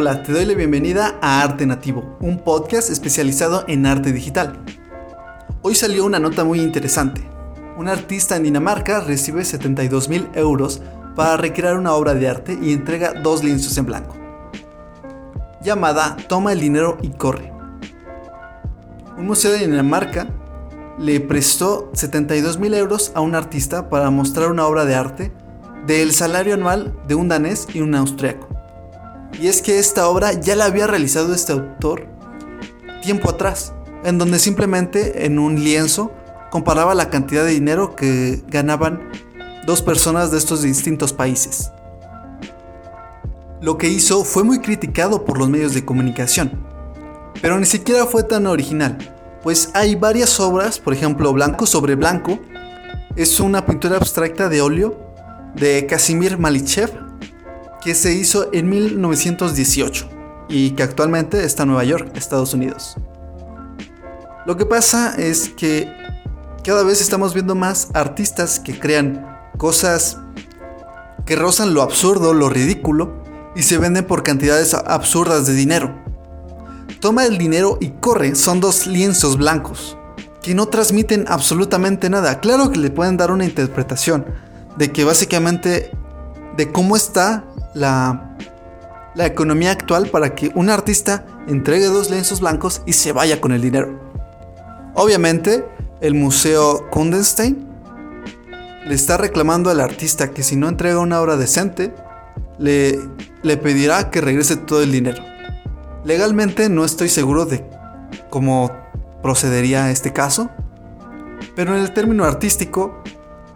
Hola, te doy la bienvenida a Arte Nativo, un podcast especializado en arte digital. Hoy salió una nota muy interesante. Un artista en Dinamarca recibe 72 mil euros para recrear una obra de arte y entrega dos lienzos en blanco. Llamada Toma el dinero y corre. Un museo de Dinamarca le prestó 72 mil euros a un artista para mostrar una obra de arte del salario anual de un danés y un austriaco. Y es que esta obra ya la había realizado este autor tiempo atrás, en donde simplemente en un lienzo comparaba la cantidad de dinero que ganaban dos personas de estos distintos países. Lo que hizo fue muy criticado por los medios de comunicación, pero ni siquiera fue tan original, pues hay varias obras, por ejemplo Blanco sobre Blanco, es una pintura abstracta de óleo de Casimir Malichev que se hizo en 1918 y que actualmente está en Nueva York, Estados Unidos. Lo que pasa es que cada vez estamos viendo más artistas que crean cosas que rozan lo absurdo, lo ridículo, y se venden por cantidades absurdas de dinero. Toma el dinero y corre son dos lienzos blancos, que no transmiten absolutamente nada. Claro que le pueden dar una interpretación de que básicamente de cómo está la, la economía actual para que un artista entregue dos lienzos blancos y se vaya con el dinero. Obviamente, el Museo Kundenstein le está reclamando al artista que si no entrega una obra decente, le, le pedirá que regrese todo el dinero. Legalmente no estoy seguro de cómo procedería este caso, pero en el término artístico,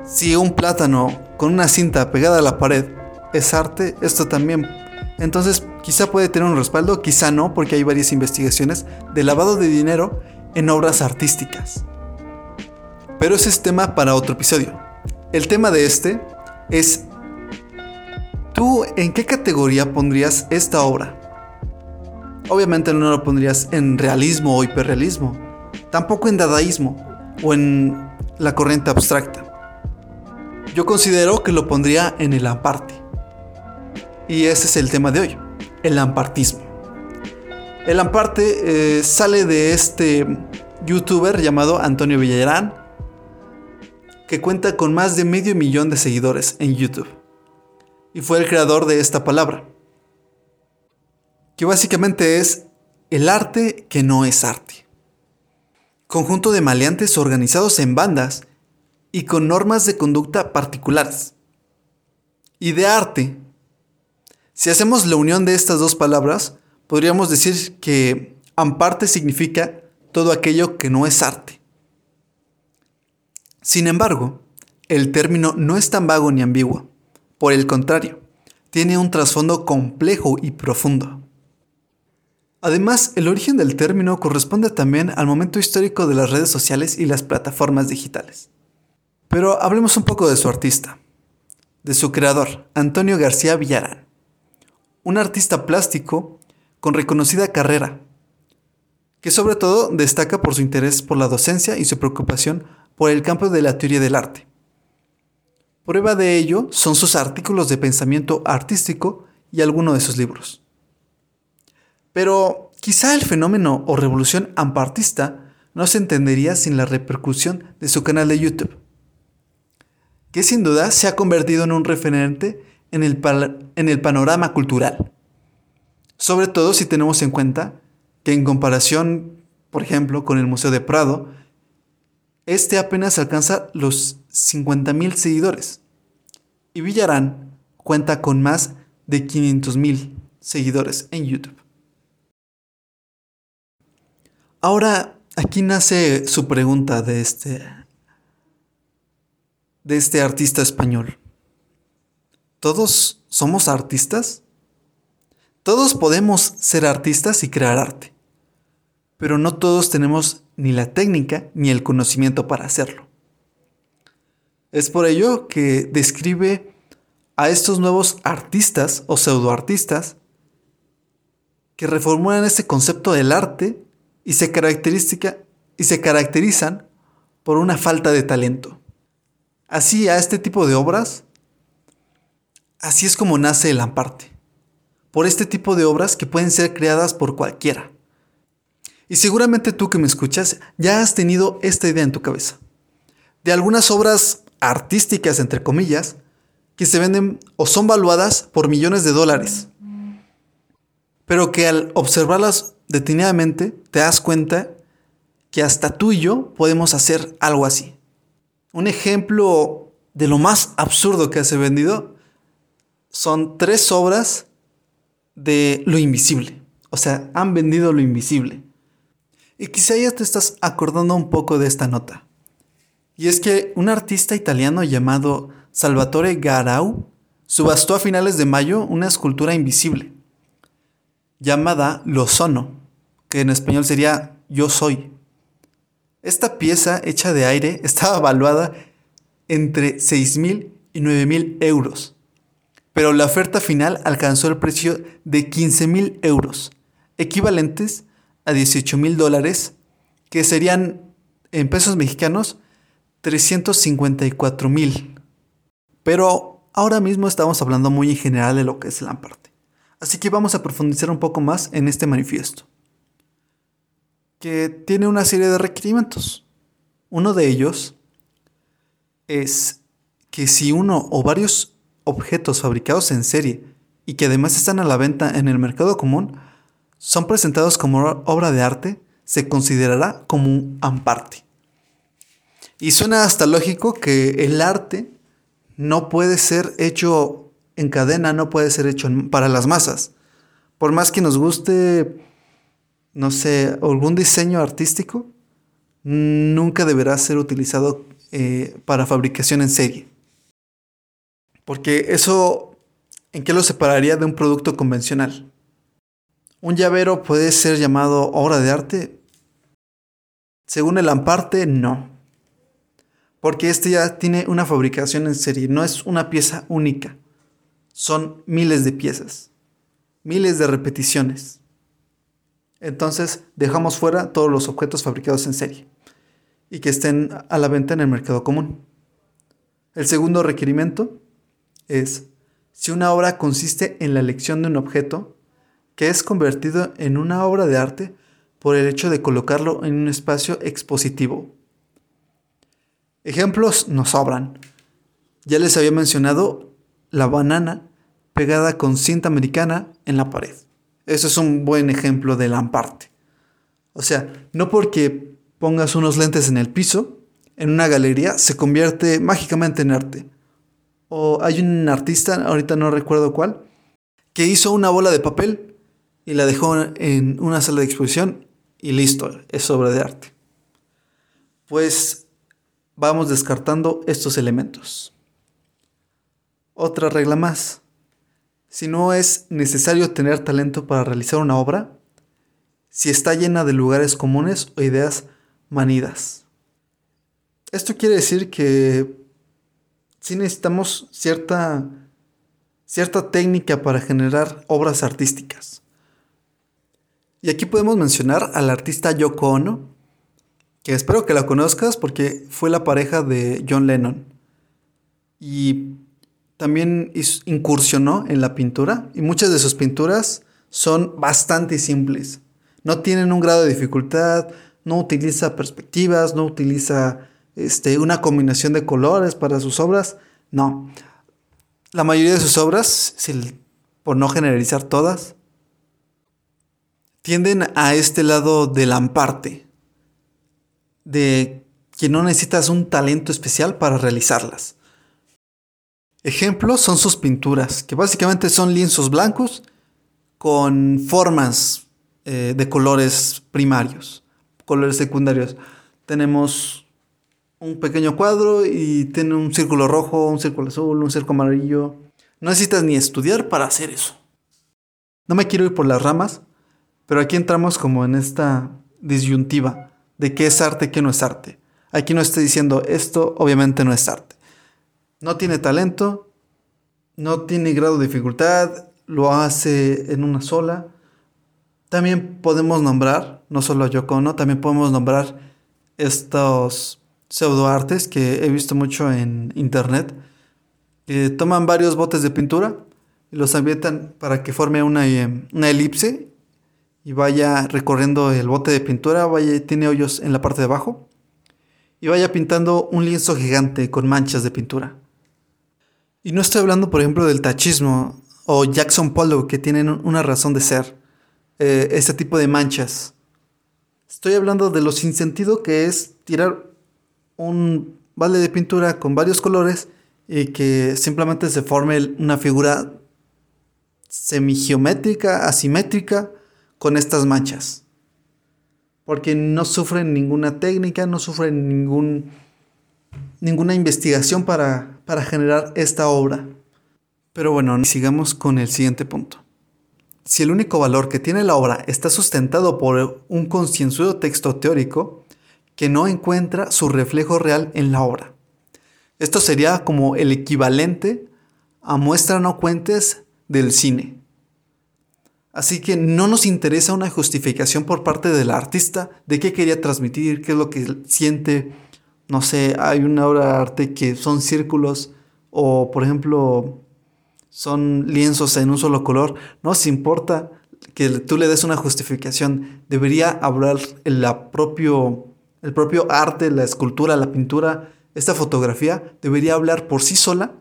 si un plátano con una cinta pegada a la pared es arte, esto también. Entonces quizá puede tener un respaldo, quizá no, porque hay varias investigaciones de lavado de dinero en obras artísticas. Pero ese es tema para otro episodio. El tema de este es, ¿tú en qué categoría pondrías esta obra? Obviamente no lo pondrías en realismo o hiperrealismo, tampoco en dadaísmo o en la corriente abstracta. Yo considero que lo pondría en el amparte. Y ese es el tema de hoy, el ampartismo. El amparte eh, sale de este youtuber llamado Antonio Villarán, que cuenta con más de medio millón de seguidores en YouTube. Y fue el creador de esta palabra, que básicamente es el arte que no es arte. Conjunto de maleantes organizados en bandas y con normas de conducta particulares. Y de arte. Si hacemos la unión de estas dos palabras, podríamos decir que amparte significa todo aquello que no es arte. Sin embargo, el término no es tan vago ni ambiguo. Por el contrario, tiene un trasfondo complejo y profundo. Además, el origen del término corresponde también al momento histórico de las redes sociales y las plataformas digitales. Pero hablemos un poco de su artista, de su creador, Antonio García Villarán, un artista plástico con reconocida carrera, que sobre todo destaca por su interés por la docencia y su preocupación por el campo de la teoría del arte. Prueba de ello son sus artículos de pensamiento artístico y algunos de sus libros. Pero quizá el fenómeno o revolución ampartista no se entendería sin la repercusión de su canal de YouTube, que sin duda se ha convertido en un referente en el, en el panorama cultural. Sobre todo si tenemos en cuenta que en comparación, por ejemplo, con el Museo de Prado, este apenas alcanza los 50.000 seguidores. Y Villarán cuenta con más de 500.000 seguidores en YouTube. Ahora, aquí nace su pregunta de este, de este artista español. ¿Todos somos artistas? Todos podemos ser artistas y crear arte, pero no todos tenemos ni la técnica ni el conocimiento para hacerlo. Es por ello que describe a estos nuevos artistas o pseudoartistas que reformulan este concepto del arte y se, y se caracterizan por una falta de talento. Así a este tipo de obras, así es como nace el amparte, por este tipo de obras que pueden ser creadas por cualquiera. Y seguramente tú que me escuchas ya has tenido esta idea en tu cabeza. De algunas obras artísticas, entre comillas, que se venden o son valuadas por millones de dólares. Pero que al observarlas detenidamente te das cuenta que hasta tú y yo podemos hacer algo así. Un ejemplo de lo más absurdo que se vendido son tres obras de lo invisible. O sea, han vendido lo invisible. Y quizá ya te estás acordando un poco de esta nota. Y es que un artista italiano llamado Salvatore Garau subastó a finales de mayo una escultura invisible llamada Lo Sono, que en español sería Yo Soy. Esta pieza hecha de aire estaba valuada entre 6.000 y 9.000 euros, pero la oferta final alcanzó el precio de 15.000 euros, equivalentes a 18.000 dólares, que serían en pesos mexicanos 354.000. Pero ahora mismo estamos hablando muy en general de lo que es el Amparte. Así que vamos a profundizar un poco más en este manifiesto que tiene una serie de requerimientos. Uno de ellos es que si uno o varios objetos fabricados en serie y que además están a la venta en el mercado común son presentados como obra de arte, se considerará como un amparte. Y suena hasta lógico que el arte no puede ser hecho en cadena, no puede ser hecho para las masas. Por más que nos guste no sé, algún diseño artístico, nunca deberá ser utilizado eh, para fabricación en serie. Porque eso, ¿en qué lo separaría de un producto convencional? ¿Un llavero puede ser llamado obra de arte? Según el Amparte, no. Porque este ya tiene una fabricación en serie, no es una pieza única. Son miles de piezas, miles de repeticiones. Entonces dejamos fuera todos los objetos fabricados en serie y que estén a la venta en el mercado común. El segundo requerimiento es si una obra consiste en la elección de un objeto que es convertido en una obra de arte por el hecho de colocarlo en un espacio expositivo. Ejemplos nos sobran. Ya les había mencionado la banana pegada con cinta americana en la pared. Eso es un buen ejemplo de lamparte. O sea, no porque pongas unos lentes en el piso, en una galería, se convierte mágicamente en arte. O hay un artista, ahorita no recuerdo cuál, que hizo una bola de papel y la dejó en una sala de exposición y listo, es obra de arte. Pues vamos descartando estos elementos. Otra regla más. Si no es necesario tener talento para realizar una obra, si está llena de lugares comunes o ideas manidas. Esto quiere decir que sí necesitamos cierta, cierta técnica para generar obras artísticas. Y aquí podemos mencionar al artista Yoko Ono, que espero que la conozcas porque fue la pareja de John Lennon. Y también incursionó en la pintura y muchas de sus pinturas son bastante simples. No tienen un grado de dificultad, no utiliza perspectivas, no utiliza este, una combinación de colores para sus obras. No. La mayoría de sus obras, por no generalizar todas, tienden a este lado del amparte, de que no necesitas un talento especial para realizarlas. Ejemplos son sus pinturas, que básicamente son lienzos blancos con formas eh, de colores primarios, colores secundarios. Tenemos un pequeño cuadro y tiene un círculo rojo, un círculo azul, un círculo amarillo. No necesitas ni estudiar para hacer eso. No me quiero ir por las ramas, pero aquí entramos como en esta disyuntiva de qué es arte, qué no es arte. Aquí no estoy diciendo esto obviamente no es arte no tiene talento, no tiene grado de dificultad, lo hace en una sola. También podemos nombrar, no solo a Yoko también podemos nombrar estos pseudoartes que he visto mucho en internet, que toman varios botes de pintura, y los ambientan para que forme una, eh, una elipse y vaya recorriendo el bote de pintura, vaya, tiene hoyos en la parte de abajo y vaya pintando un lienzo gigante con manchas de pintura. Y no estoy hablando, por ejemplo, del tachismo o Jackson Pollock que tienen una razón de ser, eh, este tipo de manchas. Estoy hablando de lo sin sentido que es tirar un vale de pintura con varios colores y que simplemente se forme una figura semigeométrica, asimétrica, con estas manchas. Porque no sufren ninguna técnica, no sufren ningún, ninguna investigación para, para generar esta obra. Pero bueno, sigamos con el siguiente punto. Si el único valor que tiene la obra está sustentado por un concienzudo texto teórico que no encuentra su reflejo real en la obra. Esto sería como el equivalente a muestra no cuentes del cine. Así que no nos interesa una justificación por parte del artista de qué quería transmitir, qué es lo que siente. No sé, hay una obra de arte que son círculos o por ejemplo son lienzos en un solo color. No nos importa que tú le des una justificación. Debería hablar el, propio, el propio arte, la escultura, la pintura, esta fotografía, debería hablar por sí sola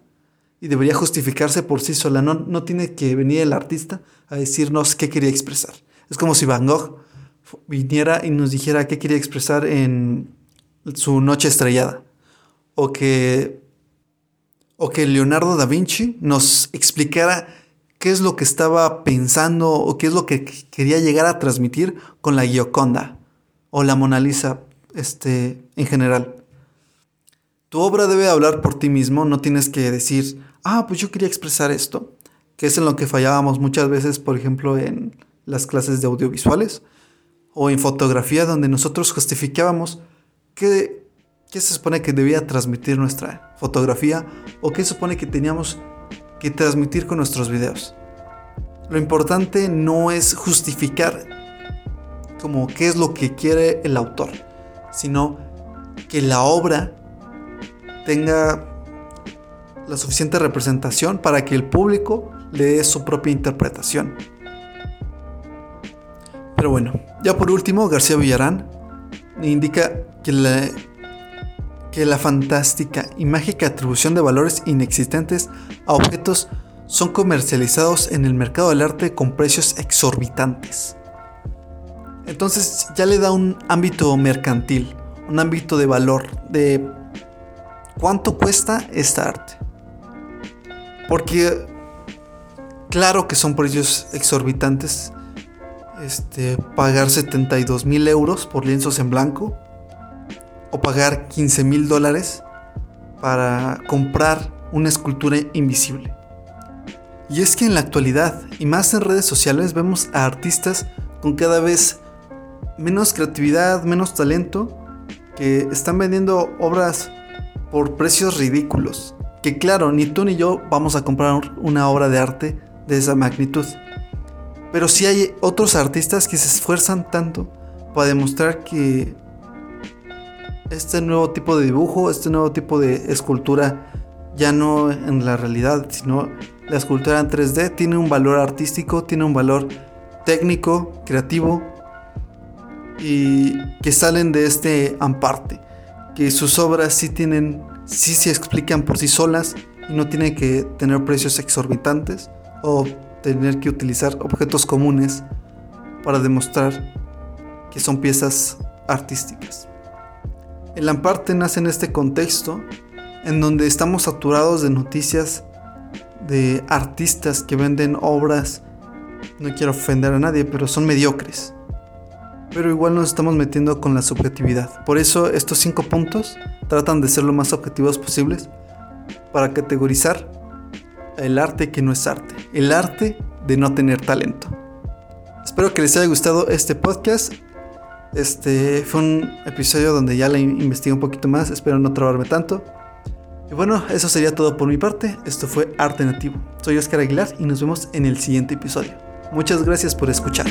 y debería justificarse por sí sola. No, no tiene que venir el artista a decirnos qué quería expresar. Es como si Van Gogh viniera y nos dijera qué quería expresar en su noche estrellada. O que, o que Leonardo da Vinci nos explicara qué es lo que estaba pensando o qué es lo que quería llegar a transmitir con la Gioconda o la Mona Lisa este, en general. Tu obra debe hablar por ti mismo, no tienes que decir, ah, pues yo quería expresar esto, que es en lo que fallábamos muchas veces, por ejemplo, en las clases de audiovisuales o en fotografía, donde nosotros justificábamos qué, qué se supone que debía transmitir nuestra fotografía o qué supone que teníamos que transmitir con nuestros videos. Lo importante no es justificar como qué es lo que quiere el autor, sino que la obra tenga la suficiente representación para que el público le dé su propia interpretación. Pero bueno, ya por último, García Villarán indica que la, que la fantástica y mágica atribución de valores inexistentes a objetos son comercializados en el mercado del arte con precios exorbitantes. Entonces ya le da un ámbito mercantil, un ámbito de valor, de cuánto cuesta esta arte. Porque claro que son precios exorbitantes. Este, pagar 72 mil euros por lienzos en blanco. O pagar 15 mil dólares para comprar una escultura invisible. Y es que en la actualidad, y más en redes sociales, vemos a artistas con cada vez menos creatividad, menos talento, que están vendiendo obras por precios ridículos que claro, ni tú ni yo vamos a comprar una obra de arte de esa magnitud. Pero sí hay otros artistas que se esfuerzan tanto para demostrar que este nuevo tipo de dibujo, este nuevo tipo de escultura, ya no en la realidad, sino la escultura en 3D, tiene un valor artístico, tiene un valor técnico, creativo, y que salen de este amparte, que sus obras sí tienen sí se explican por sí solas y no tienen que tener precios exorbitantes o tener que utilizar objetos comunes para demostrar que son piezas artísticas. El Amparte nace en este contexto en donde estamos saturados de noticias de artistas que venden obras, no quiero ofender a nadie, pero son mediocres. Pero igual nos estamos metiendo con la subjetividad. Por eso estos cinco puntos tratan de ser lo más objetivos posibles para categorizar el arte que no es arte, el arte de no tener talento. Espero que les haya gustado este podcast. Este fue un episodio donde ya le investigué un poquito más, espero no trabarme tanto. Y bueno, eso sería todo por mi parte. Esto fue Arte Nativo. Soy Oscar Aguilar y nos vemos en el siguiente episodio. Muchas gracias por escuchar.